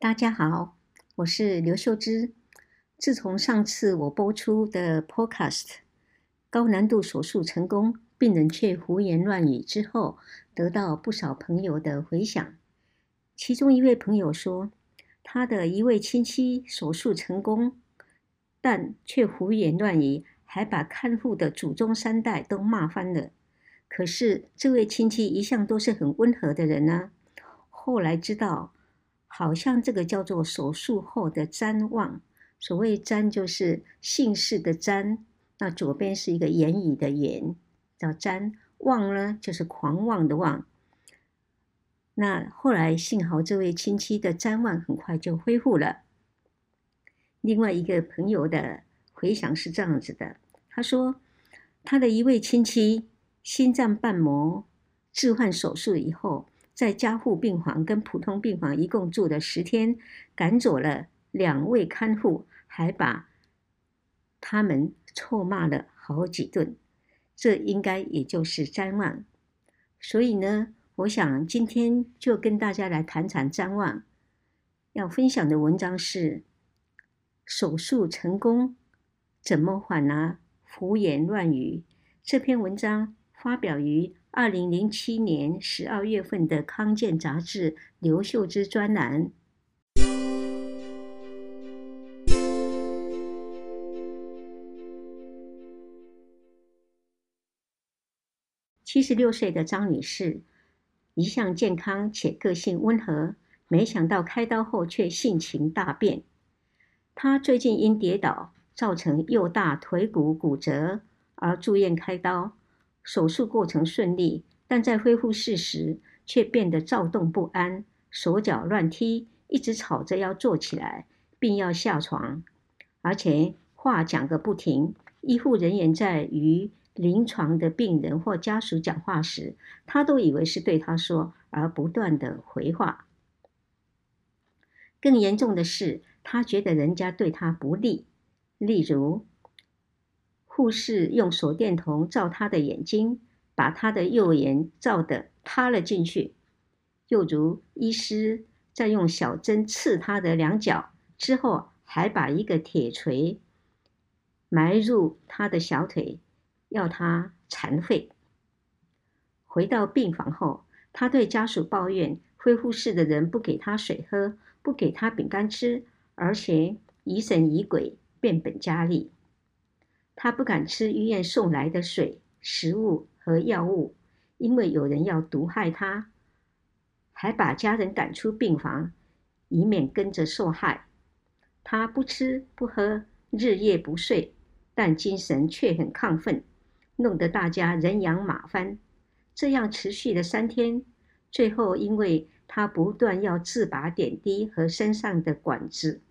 大家好，我是刘秀芝。自从上次我播出的 Podcast 高难度手术成功，病人却胡言乱语之后，得到不少朋友的回响。其中一位朋友说，他的一位亲戚手术成功，但却胡言乱语，还把看护的祖宗三代都骂翻了。可是这位亲戚一向都是很温和的人呢。后来知道，好像这个叫做手术后的譫妄。所谓瞻就是姓氏的瞻，那左边是一个言语的言，叫譫。妄呢就是狂妄的妄。那后来幸好这位亲戚的譫妄很快就恢复了。另外一个朋友的回想是这样子的，他说他的一位亲戚心脏瓣膜置换手术以后，在加护病房跟普通病房一共住了十天，赶走了两位看护，还把他们臭骂了好几顿。这应该也就是张望。所以呢，我想今天就跟大家来谈谈张望。要分享的文章是：手术成功怎么缓呢？胡言乱语。这篇文章发表于二零零七年十二月份的《康健》杂志刘秀枝专栏。七十六岁的张女士，一向健康且个性温和，没想到开刀后却性情大变。她最近因跌倒造成右大腿骨骨折而住院开刀，手术过程顺利，但在恢复室时却变得躁动不安，手脚乱踢，一直吵着要坐起来，并要下床，而且话讲个不停。医护人员在与临床的病人或家属讲话时，他都以为是对他说，而不断的回话。更严重的是，他觉得人家对他不利，例如护士用手电筒照他的眼睛，把他的右眼照得塌了进去；又如医师在用小针刺他的两脚之后，还把一个铁锤埋入他的小腿。要他残废。回到病房后，他对家属抱怨，恢复室的人不给他水喝，不给他饼干吃，而且疑神疑鬼，变本加厉。他不敢吃医院送来的水、食物和药物，因为有人要毒害他，还把家人赶出病房，以免跟着受害。他不吃不喝，日夜不睡，但精神却很亢奋。弄得大家人仰马翻，这样持续了三天，最后因为他不断要自拔点滴和身上的管子，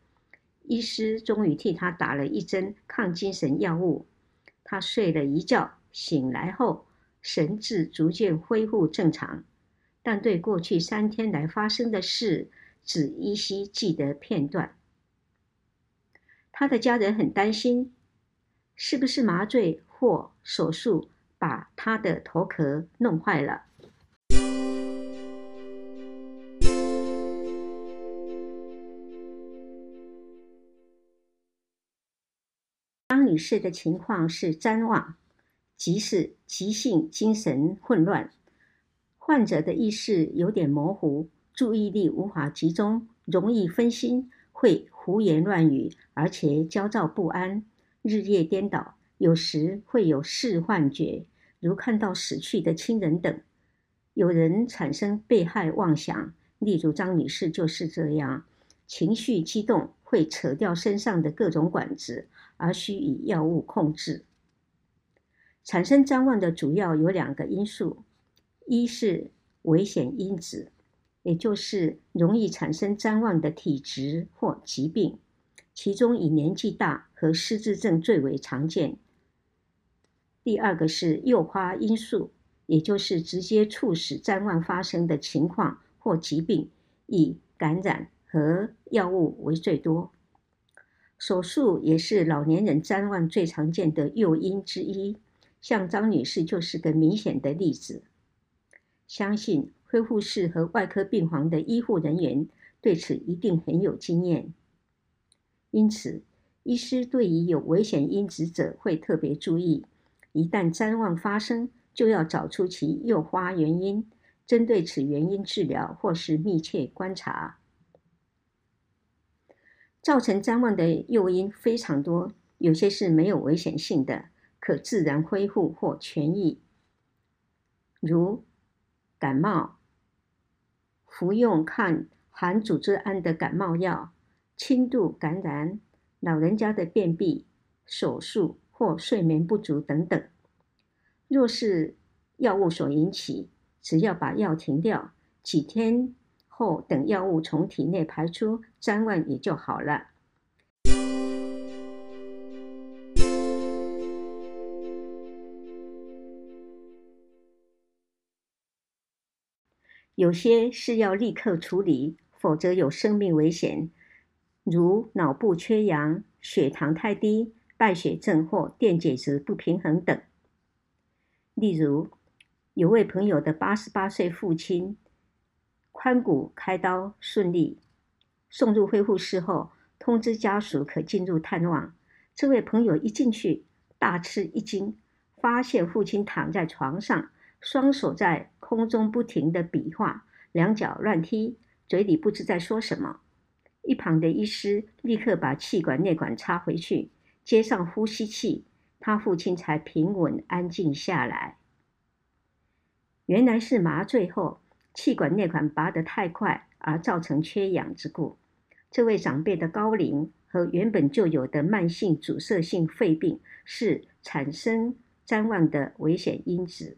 医师终于替他打了一针抗精神药物。他睡了一觉，醒来后神志逐渐恢复正常，但对过去三天来发生的事只依稀记得片段。他的家人很担心，是不是麻醉？或手术把他的头壳弄坏了。张女士的情况是譫妄，即是急性精神混乱，患者的意识有点模糊，注意力无法集中，容易分心，会胡言乱语，而且焦躁不安，日夜颠倒。有时会有视幻觉，如看到死去的亲人等；有人产生被害妄想，例如张女士就是这样，情绪激动会扯掉身上的各种管子，而需以药物控制。产生譫妄的主要有两个因素：一是危险因子，也就是容易产生譫妄的体质或疾病，其中以年纪大和失智症最为常见。第二个是诱发因素，也就是直接促使譫妄发生的情况或疾病，以感染和药物为最多。手术也是老年人譫妄最常见的诱因之一，像张女士就是个明显的例子。相信恢复室和外科病房的医护人员对此一定很有经验。因此，医师对于有危险因子者会特别注意，一旦譫妄发生，就要找出其诱发原因，针对此原因治疗或是密切观察。造成譫妄的诱因非常多，有些是没有危险性的，可自然恢复或痊愈，如感冒，服用抗含组织胺的感冒药，轻度感染，老人家的便秘，手术或睡眠不足等等。若是药物所引起，只要把药停掉，几天后等药物从体内排出，譫妄也就好了。有些是要立刻处理，否则有生命危险，如脑部缺氧、血糖太低、败血症或电解质不平衡等。例如，有位朋友的八十八岁父亲，髋骨开刀顺利，送入恢复室后，通知家属可进入探望。这位朋友一进去，大吃一惊，发现父亲躺在床上。双手在空中不停地比划，两脚乱踢，嘴里不知在说什么。一旁的医师立刻把气管内管插回去，接上呼吸器，他父亲才平稳安静下来。原来是麻醉后气管内管拔得太快而造成缺氧之故。这位长辈的高龄和原本就有的慢性阻塞性肺病是产生譫妄的危险因子。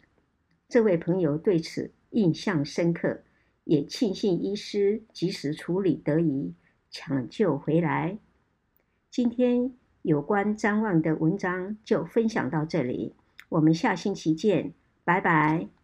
这位朋友对此印象深刻，也庆幸医师及时处理得宜，抢救回来。今天有关譫妄的文章就分享到这里，我们下星期见，拜拜。